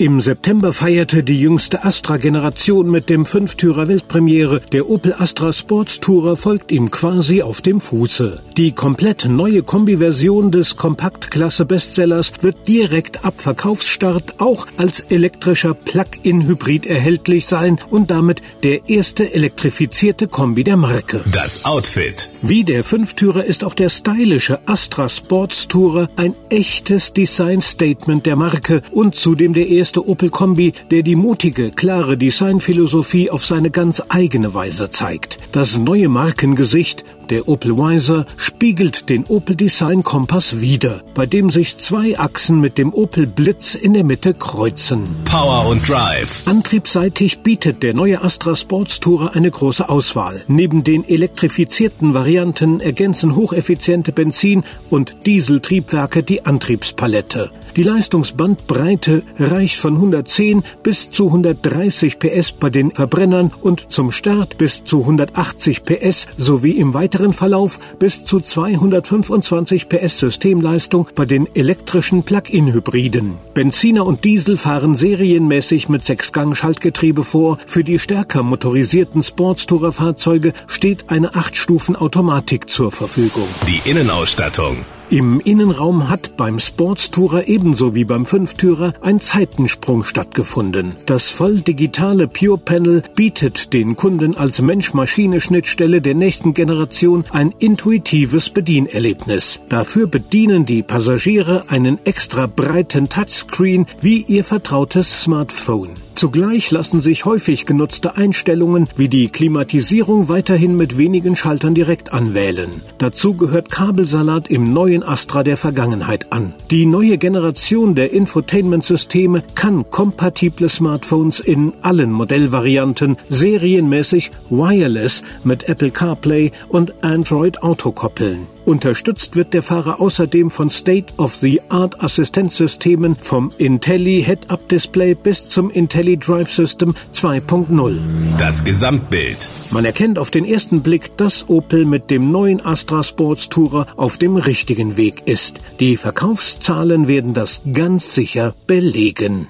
Im September feierte die jüngste Astra-Generation mit dem Fünftürer Weltpremiere. Der Opel Astra Sports Tourer folgt ihm quasi auf dem Fuße. Die komplett neue Kombiversion des Kompaktklasse-Bestsellers wird direkt ab Verkaufsstart auch als elektrischer Plug-in-Hybrid erhältlich sein und damit der erste elektrifizierte Kombi der Marke. Das Outfit. Wie der Fünftürer ist auch der stylische Astra Sports Tourer ein echtes Design-Statement der Marke und zudem der erste erste Opel Kombi, der die mutige, klare Designphilosophie auf seine ganz eigene Weise zeigt. Das neue Markengesicht, der Opel Wiser, spiegelt den Opel Design Kompass wider, bei dem sich zwei Achsen mit dem Opel Blitz in der Mitte kreuzen. Power und Drive. Antriebsseitig bietet der neue Astra Sports Tourer eine große Auswahl. Neben den elektrifizierten Varianten ergänzen hocheffiziente Benzin- und Dieseltriebwerke die Antriebspalette. Die Leistungsbandbreite reicht von 110 bis zu 130 PS bei den Verbrennern und zum Start bis zu 180 PS sowie im weiteren Verlauf bis zu 225 PS Systemleistung bei den elektrischen Plug-in-Hybriden. Benziner und Diesel fahren serienmäßig mit Sechsgang-Schaltgetriebe vor. Für die stärker motorisierten Sportstourer-Fahrzeuge steht eine 8-Stufen-Automatik zur Verfügung. Die Innenausstattung. Im Innenraum hat beim Sportstourer ebenso wie beim Fünftürer ein Zeitensprung stattgefunden. Das voll digitale Pure Panel bietet den Kunden als Mensch-Maschine-Schnittstelle der nächsten Generation ein intuitives Bedienerlebnis. Dafür bedienen die Passagiere einen extra breiten Touchscreen wie ihr vertrautes Smartphone. Zugleich lassen sich häufig genutzte Einstellungen wie die Klimatisierung weiterhin mit wenigen Schaltern direkt anwählen. Dazu gehört Kabelsalat im neuen Astra der Vergangenheit an. Die neue Generation der Infotainment-Systeme kann kompatible Smartphones in allen Modellvarianten serienmäßig wireless mit Apple CarPlay und Android Auto koppeln. Unterstützt wird der Fahrer außerdem von State-of-the-Art Assistenzsystemen vom Intelli Head-Up Display bis zum Intelli Drive System 2.0. Das Gesamtbild. Man erkennt auf den ersten Blick, dass Opel mit dem neuen Astra Sports Tourer auf dem richtigen Weg ist. Die Verkaufszahlen werden das ganz sicher belegen.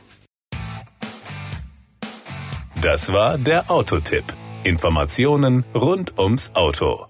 Das war der Autotipp. Informationen rund ums Auto.